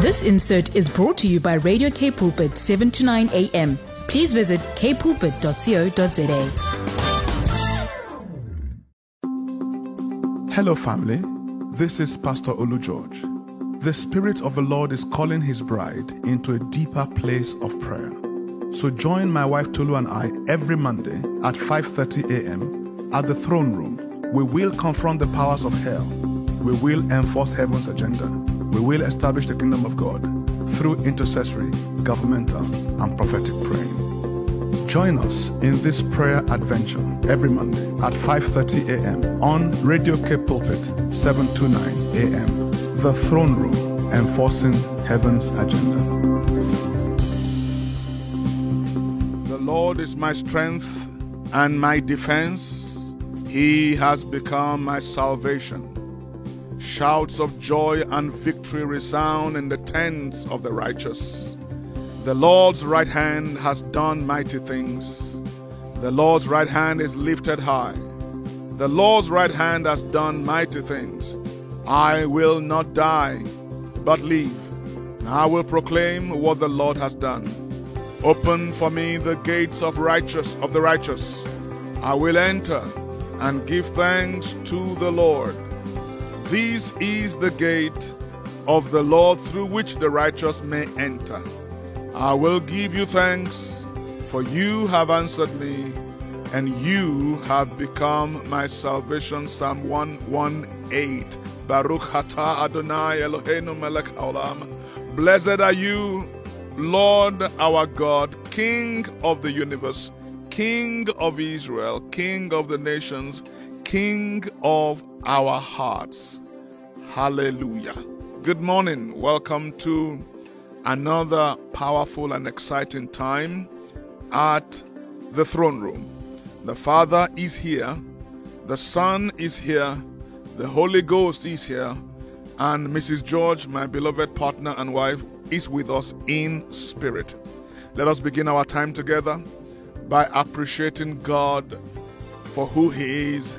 This insert is brought to you by Radio K Pulpit 7 to 9 a.m. Please visit kpulpit.co.za. Hello, family. This is Pastor Olu George. The Spirit of the Lord is calling His bride into a deeper place of prayer. So join my wife Tolu and I every Monday at 5:30 a.m. at the throne room. We will confront the powers of hell. We will enforce heaven's agenda. We will establish the kingdom of God through intercessory, governmental, and prophetic praying. Join us in this prayer adventure every Monday at 5:30 a.m. on Radio K Pulpit 729 a.m. The Throne Room, enforcing heaven's agenda. The Lord is my strength and my defense. He has become my salvation. Shouts of joy and victory resound in the tents of the righteous. The Lord's right hand has done mighty things. The Lord's right hand is lifted high. The Lord's right hand has done mighty things. I will not die, but live. I will proclaim what the Lord has done. Open for me the gates of righteous of the righteous. I will enter and give thanks to the Lord. This is the gate of the Lord through which the righteous may enter. I will give you thanks, for you have answered me, and you have become my salvation. Psalm 118. Baruch Hata Adonai Eloheinu melech haolam. Blessed are you, Lord our God, King of the universe, King of Israel, King of the nations, King of our hearts. Hallelujah. Good morning. Welcome to another powerful and exciting time at the throne room. The Father is here, the Son is here, the Holy Ghost is here, and Mrs. George, my beloved partner and wife, is with us in spirit. Let us begin our time together by appreciating God for who He is,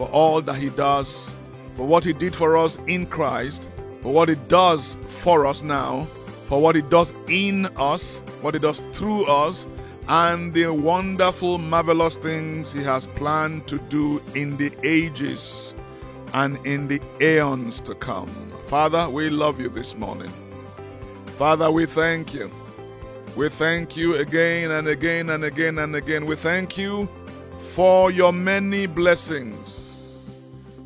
for all that He does, for what He did for us in Christ, for what He does for us now, for what He does in us, what He does through us, and the wonderful, marvelous things He has planned to do in the ages and in the aeons to come. Father, we love you this morning. Father, we thank you. We thank you again and again and again and again. We thank you for your many blessings.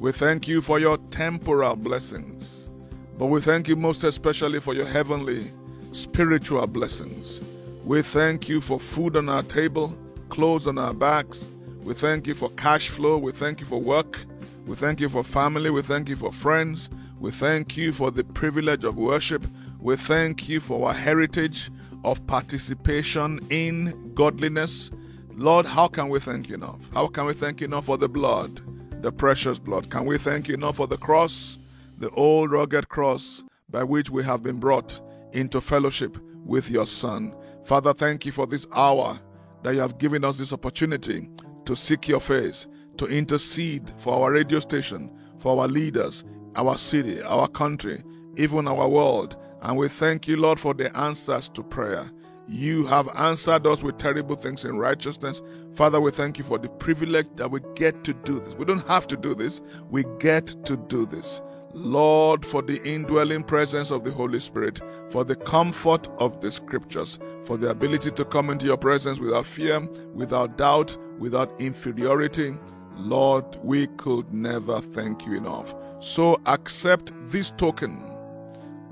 We thank you for your temporal blessings. But we thank you most especially for your heavenly spiritual blessings. We thank you for food on our table, clothes on our backs. We thank you for cash flow. We thank you for work. We thank you for family. We thank you for friends. We thank you for the privilege of worship. We thank you for our heritage of participation in godliness. Lord, how can we thank you enough? How can we thank you enough for the blood, the precious blood? Can we thank you enough for the cross, the old rugged cross by which we have been brought into fellowship with your Son? Father, thank you for this hour that you have given us this opportunity to seek your face, to intercede for our radio station, for our leaders, our city, our country, even our world. And we thank you, Lord, for the answers to prayer. You have answered us with terrible things in righteousness. Father, we thank you for the privilege that we get to do this. We don't have to do this, we get to do this. Lord, for the indwelling presence of the Holy Spirit, for the comfort of the scriptures, for the ability to come into your presence without fear, without doubt, without inferiority. Lord, we could never thank you enough. So accept this token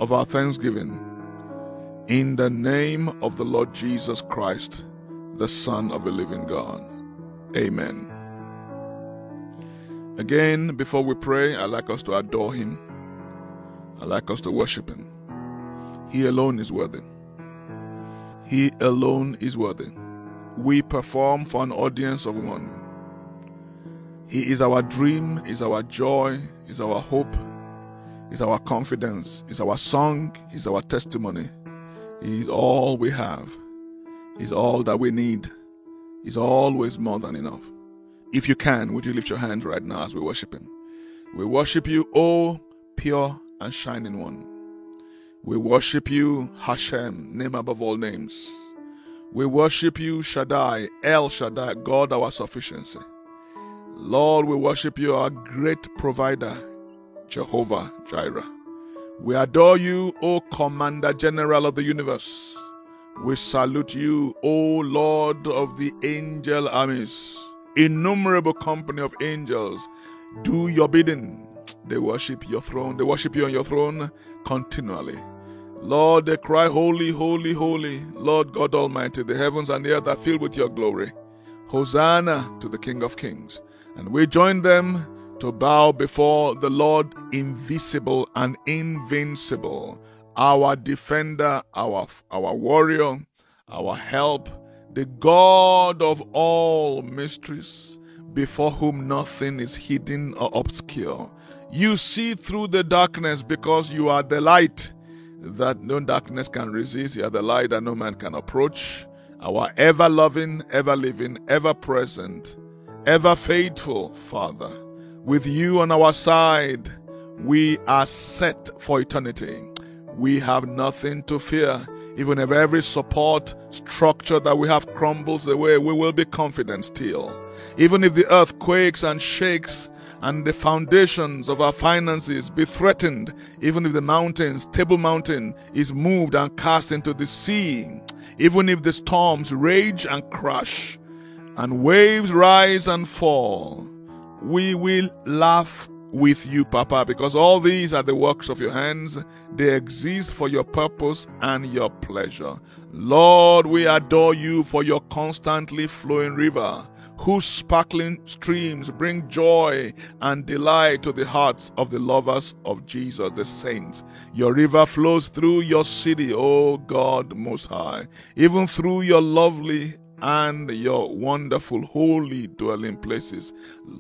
of our thanksgiving in the name of the Lord Jesus Christ, the Son of the living God. Amen. Again, before we pray, I'd like us to adore Him. I'd like us to worship Him. He alone is worthy. He alone is worthy. We perform for an audience of one. He is our dream, is our joy, is our hope, is our confidence, is our song, is our testimony. Is all we have. He's all that we need. He's always more than enough. If you can, would you lift your hand right now as we worship Him? We worship you, O pure and shining one. We worship you, Hashem, name above all names. We worship you, Shaddai, El Shaddai, God our sufficiency. Lord, we worship you, our great provider, Jehovah Jireh. We adore you, O Commander General of the universe. We salute you, O Lord of the angel armies. Innumerable company of angels do your bidding. They worship your throne. They worship you on your throne continually. Lord, they cry, Holy, holy, holy, Lord God Almighty. The heavens and the earth are filled with your glory. Hosanna to the King of Kings. And we join them to bow before the Lord invisible and invincible, our defender, our, our warrior, our help, the God of all mysteries, before whom nothing is hidden or obscure. You see through the darkness because you are the light that no darkness can resist. You are the light that no man can approach. Our ever loving, ever living, ever present, ever faithful Father. With you on our side, we are set for eternity. We have nothing to fear. Even if every support structure that we have crumbles away, we will be confident still. Even if the earth quakes and shakes, and the foundations of our finances be threatened, even if the mountains, Table Mountain, is moved and cast into the sea, even if the storms rage and crash, and waves rise and fall, we will laugh with you, Papa, because all these are the works of your hands. They exist for your purpose and your pleasure. Lord, we adore you for your constantly flowing river whose sparkling streams bring joy and delight to the hearts of the lovers of Jesus, the saints. Your river flows through your city, O God Most High, even through your lovely and your wonderful holy dwelling places.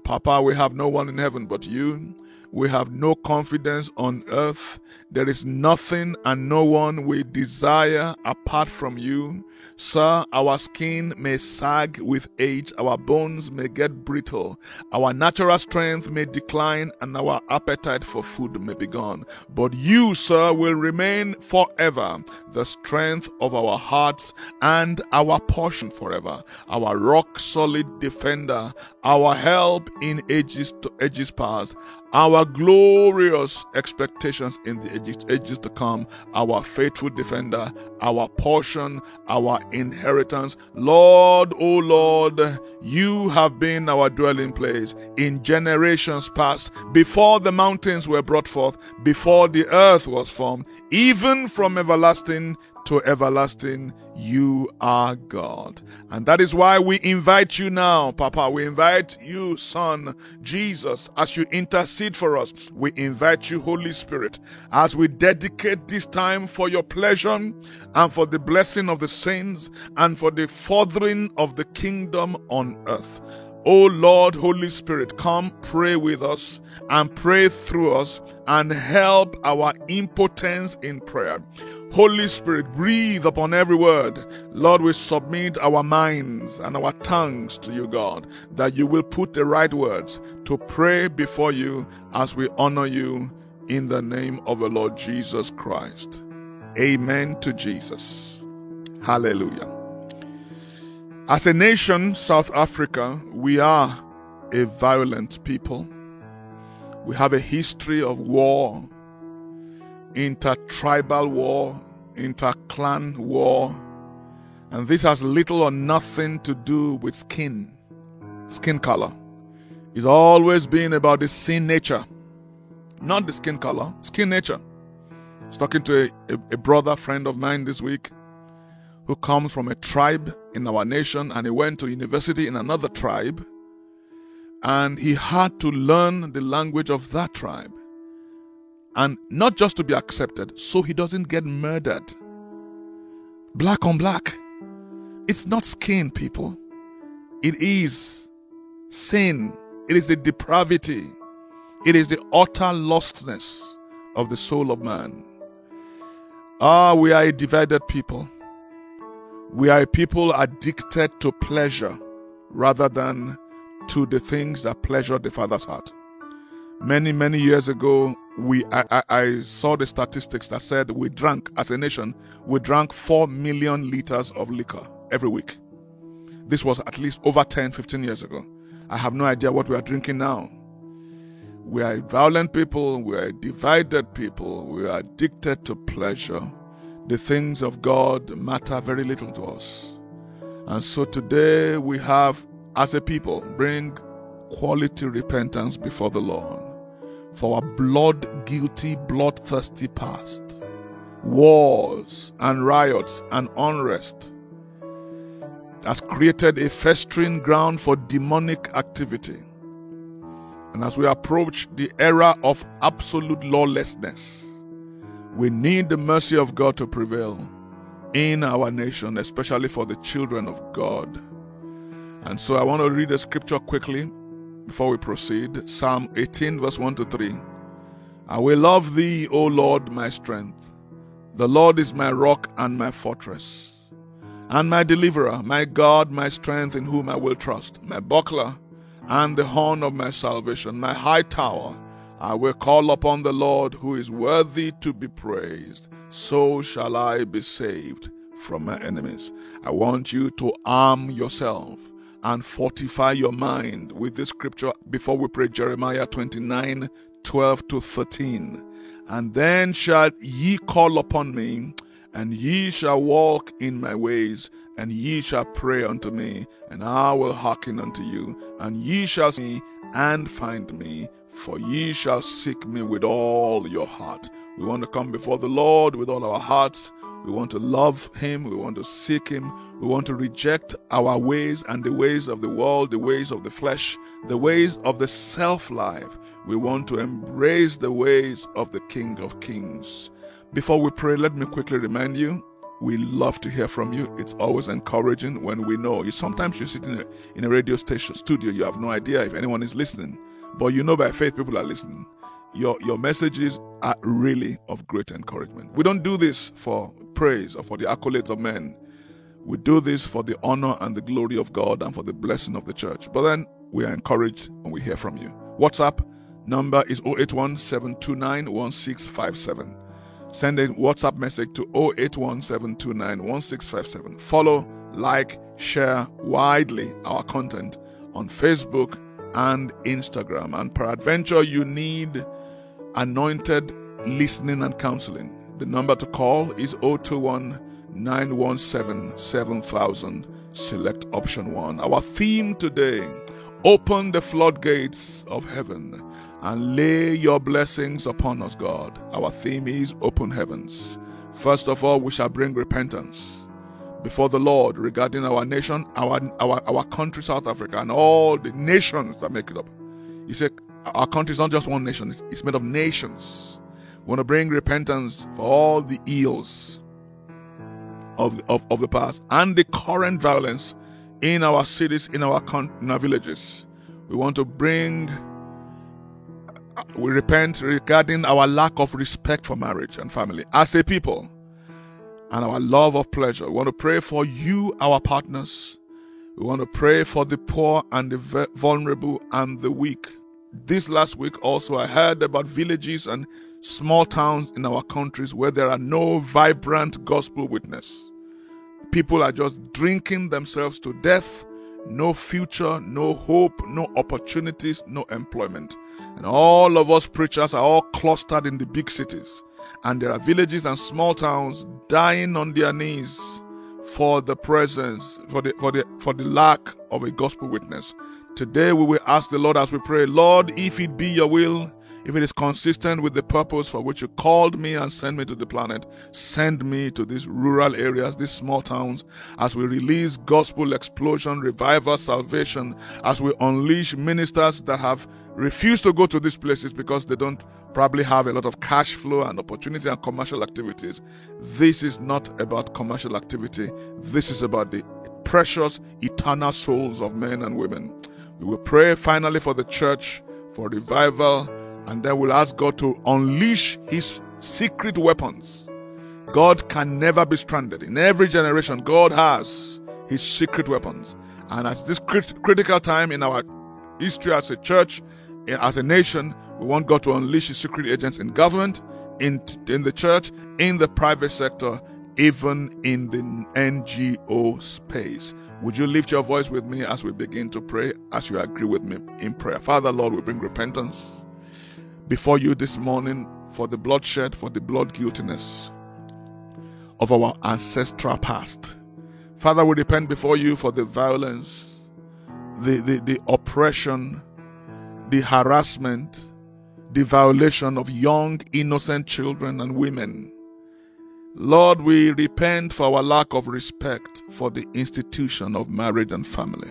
Papa, we have no one in heaven but you. We have no confidence on earth. There is nothing and no one we desire apart from you. Sir, our skin may sag with age, our bones may get brittle, our natural strength may decline, and our appetite for food may be gone. But you, sir, will remain forever, the strength of our hearts and our portion forever, our rock solid defender, our help in ages to ages past, our glorious expectations in the ages, ages to come, our faithful defender, our portion, our inheritance. Lord, O Lord, you have been our dwelling place in generations past, before the mountains were brought forth, before the earth was formed, even from everlasting to everlasting. You are God. And that is why we invite you now, Papa. We invite you, Son, Jesus, as you intercede for us. We invite you, Holy Spirit, as we dedicate this time for your pleasure and for the blessing of the saints and for the furthering of the kingdom on earth. O Lord, Holy Spirit, come pray with us and pray through us and help our impotence in prayer. Holy Spirit, breathe upon every word. Lord, we submit our minds and our tongues to you, God, that you will put the right words to pray before you as we honor you in the name of the Lord Jesus Christ. Amen to Jesus. Hallelujah. As a nation, South Africa, we are a violent people. We have a history of war intertribal war, interclan war, and this has little or nothing to do with skin, skin color. It's always been about the sin nature, not the skin color, skin nature. I was talking to a, a, a brother friend of mine this week who comes from a tribe in our nation and he went to university in another tribe and he had to learn the language of that tribe and not just to be accepted, so he doesn't get murdered. Black on black. It's not skin, people. It is sin. It is the depravity. It is the utter lostness of the soul of man. Ah, we are a divided people. We are a people addicted to pleasure rather than to the things that pleasure the Father's heart. Many, many years ago, we I, I, saw the statistics that said we drank as a nation, we drank 4 million liters of liquor every week. This was at least over 10, 15 years ago. I have no idea what we are drinking now. We are violent people, we are divided people, we are addicted to pleasure. The things of God matter very little to us. And so today we have, as a people, bring quality repentance before the Lord for our blood guilty, bloodthirsty past, wars and riots and unrest has created a festering ground for demonic activity. And as we approach the era of absolute lawlessness, we need the mercy of God to prevail in our nation, especially for the children of God. And so I want to read the scripture quickly before we proceed. Psalm 18, verse 1 to 3. I will love thee, O Lord, my strength. The Lord is my rock and my fortress, and my deliverer, my God, my strength, in whom I will trust, my buckler and the horn of my salvation, my high tower. I will call upon the Lord who is worthy to be praised. So shall I be saved from my enemies. I want you to arm yourself and fortify your mind with this scripture before we pray Jeremiah 29 12 to 13. And then shall ye call upon me, and ye shall walk in my ways, and ye shall pray unto me, and I will hearken unto you, and ye shall see and find me, for ye shall seek me with all your heart. We want to come before the Lord with all our hearts we want to love Him. We want to seek Him. We want to reject our ways and the ways of the world, the ways of the flesh, the ways of the self life. We want to embrace the ways of the King of Kings. Before we pray, let me quickly remind you we love to hear from you. It's always encouraging when we know you. Sometimes you sit in a, in a radio station studio, you have no idea if anyone is listening, but you know by faith people are listening your your messages are really of great encouragement. We don't do this for praise or for the accolades of men. We do this for the honor and the glory of God and for the blessing of the church. But then we are encouraged when we hear from you. WhatsApp number is 081 729 1657. Send a WhatsApp message to 081 729 1657. Follow, like, share widely our content on Facebook and Instagram. And peradventure, you need anointed listening and counseling. The number to call is 021 917 7000. Select option 1. Our theme today open the floodgates of heaven and lay your blessings upon us, God. Our theme is open heavens. First of all, we shall bring repentance before the Lord regarding our nation, our, our, our country, South Africa, and all the nations that make it up. He said, our country is not just one nation, it's, it's made of nations. We want to bring repentance for all the ills of, of, of the past and the current violence in our cities, in our, in our villages. We want to bring, we repent regarding our lack of respect for marriage and family as a people and our love of pleasure. We want to pray for you, our partners. We want to pray for the poor and the vulnerable and the weak this last week, also, I heard about villages and small towns in our countries where there are no vibrant gospel witness. People are just drinking themselves to death, no future, no hope, no opportunities, no employment. And all of us preachers are all clustered in the big cities. And there are villages and small towns dying on their knees for the presence, for the, for the, for the lack of a gospel witness. Today we will ask the Lord as we pray, Lord, if it be your will, if it is consistent with the purpose for which you called me and sent me to the planet, send me to these rural areas, these small towns, as we release gospel explosion, revival, salvation, as we unleash ministers that have refused to go to these places because they don't probably have a lot of cash flow and opportunity and commercial activities. This is not about commercial activity, this is about the precious, eternal souls of men and women. We will pray finally for the church, for revival, and then we'll ask God to unleash His secret weapons. God can never be stranded. In every generation, God has His secret weapons. And at this crit- critical time in our history as a church, eh, as a nation, We want God to unleash His secret agents in government, in, in the church, in the private sector, even in the NGO space. Would you lift your voice with me as we begin to pray, as you agree with me in prayer? Father, Lord, we bring repentance before you this morning for the bloodshed, for the blood guiltiness of our ancestral past. Father, we repent before you for the violence, the, the, the oppression, the harassment, the violation of young, innocent children and women. Lord, we repent for our lack of respect for the institution of marriage and family.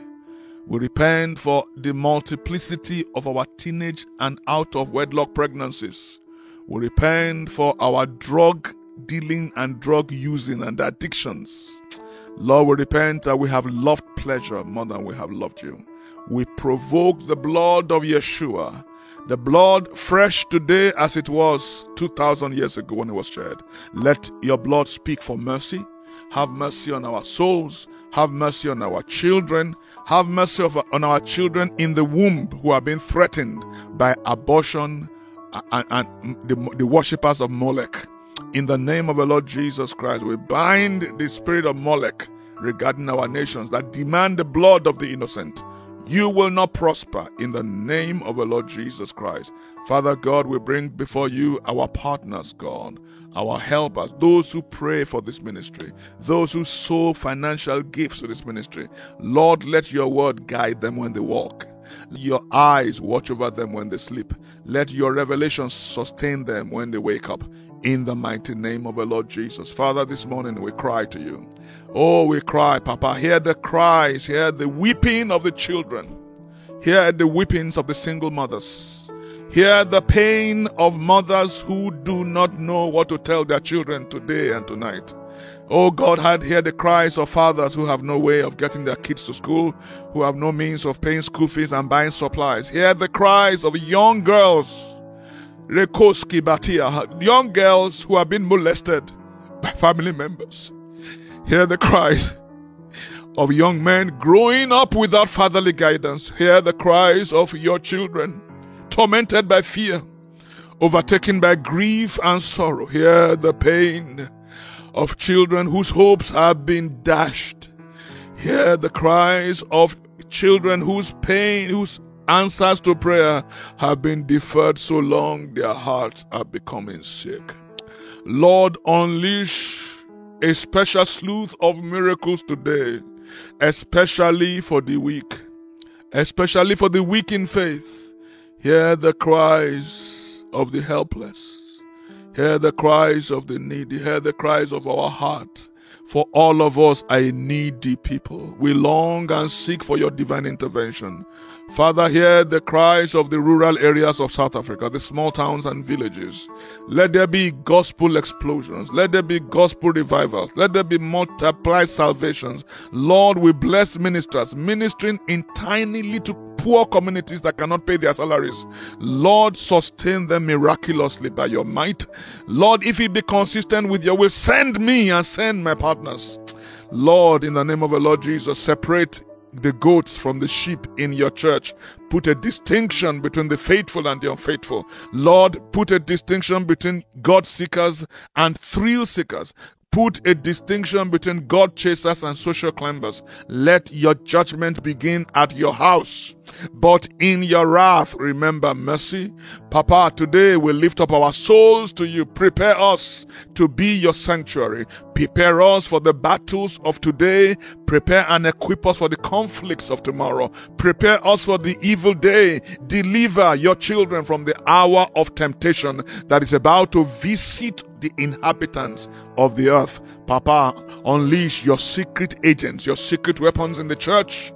We repent for the multiplicity of our teenage and out of wedlock pregnancies. We repent for our drug dealing and drug using and addictions. Lord, we repent that we have loved pleasure more than we have loved you. We provoke the blood of Yeshua the blood fresh today as it was 2,000 years ago when it was shed. Let your blood speak for mercy. Have mercy on our souls. Have mercy on our children. Have mercy on our children in the womb who are being threatened by abortion and, and the, the worshippers of Molech. In the name of the Lord Jesus Christ, we bind the spirit of Molech regarding our nations that demand the blood of the innocent you will not prosper in the name of the Lord Jesus Christ. Father God, we bring before you our partners, God, our helpers, those who pray for this ministry, those who sow financial gifts to this ministry. Lord, let your word guide them when they walk. Your eyes watch over them when they sleep. Let your revelations sustain them when they wake up. In the mighty name of the Lord Jesus. Father, this morning we cry to you. Oh, we cry, Papa. Hear the cries, hear the weeping of the children, hear the weepings of the single mothers, hear the pain of mothers who do not know what to tell their children today and tonight. Oh God, had hear the cries of fathers who have no way of getting their kids to school, who have no means of paying school fees and buying supplies. Hear the cries of young girls, Rekoski Batia, young girls who have been molested by family members. Hear the cries of young men growing up without fatherly guidance. Hear the cries of your children tormented by fear, overtaken by grief and sorrow. Hear the pain of children whose hopes have been dashed. Hear the cries of children whose pain, whose answers to prayer have been deferred so long their hearts are becoming sick. Lord, unleash a special sleuth of miracles today, especially for the weak, especially for the weak in faith. Hear the cries of the helpless. Hear the cries of the needy. Hear the cries of our heart. For all of us are needy people. We long and seek for your divine intervention. Father, hear the cries of the rural areas of South Africa, the small towns and villages. Let there be gospel explosions. Let there be gospel revivals. Let there be multiplied salvations. Lord, we bless ministers ministering in tiny little poor communities that cannot pay their salaries. Lord, sustain them miraculously by your might. Lord, if it be consistent with your will, send me and send my partners. Lord, in the name of the Lord Jesus, separate the goats from the sheep in your church. Put a distinction between the faithful and the unfaithful. Lord, put a distinction between God seekers and thrill seekers. Put a distinction between God chasers and social climbers. Let your judgment begin at your house. But in your wrath, remember mercy. Papa, today we lift up our souls to you. Prepare us to be your sanctuary. Prepare us for the battles of today. Prepare and equip us for the conflicts of tomorrow. Prepare us for the evil day. Deliver your children from the hour of temptation that is about to visit the inhabitants of the earth. Papa, unleash your secret agents, your secret weapons in the church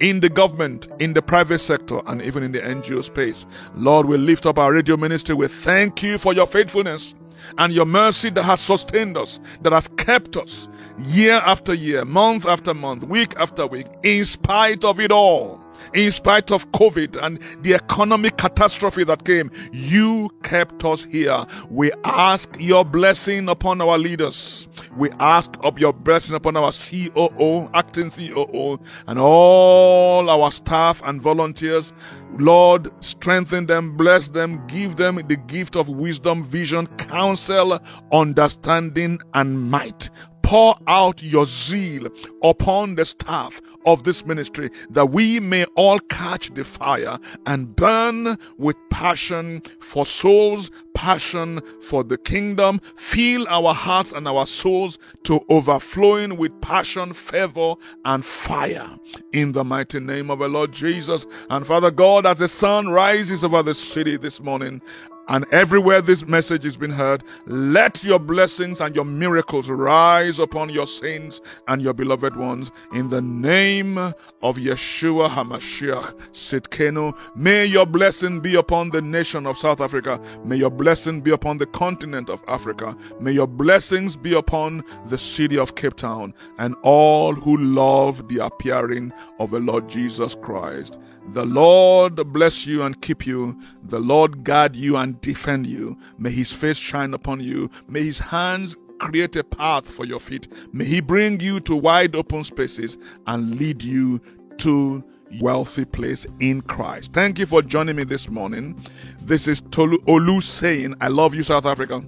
in the government, in the private sector, and even in the NGO space. Lord, we lift up our radio ministry. We thank you for your faithfulness and your mercy that has sustained us, that has kept us year after year, month after month, week after week, in spite of it all. In spite of COVID and the economic catastrophe that came, you kept us here. We ask your blessing upon our leaders. We ask of your blessing upon our COO, acting COO, and all our staff and volunteers. Lord, strengthen them, bless them, give them the gift of wisdom, vision, counsel, understanding, and might pour out your zeal upon the staff of this ministry that we may all catch the fire and burn with passion for souls, passion for the kingdom, fill our hearts and our souls to overflowing with passion, fervor, and fire in the mighty name of the Lord Jesus. And Father God, as the sun rises over the city this morning, and everywhere this message has been heard, let your blessings and your miracles rise upon your saints and your beloved ones. In the name of Yeshua HaMashiach Tsidkenu, may your blessing be upon the nation of South Africa. May your blessing be upon the continent of Africa. May your blessings be upon the city of Cape Town and all who love the appearing of the Lord Jesus Christ. The Lord bless you and keep you. The Lord guard you and defend you. May his face shine upon you. May his hands create a path for your feet. May he bring you to wide open spaces and lead you to wealthy place in Christ. Thank you for joining me this morning. This is Tolu Olu saying, I love you, South Africa.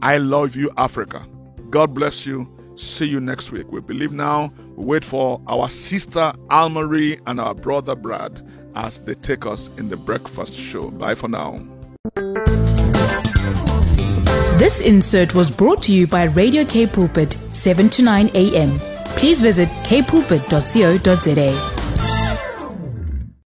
I love you, Africa. God bless you. See you next week. We believe now. Wait for our sister Almarie and our brother Brad as they take us in the breakfast show. Bye for now. This insert was brought to you by Radio K Pulpit, 7 to 9 a.m. Please visit kpulpit.co.za.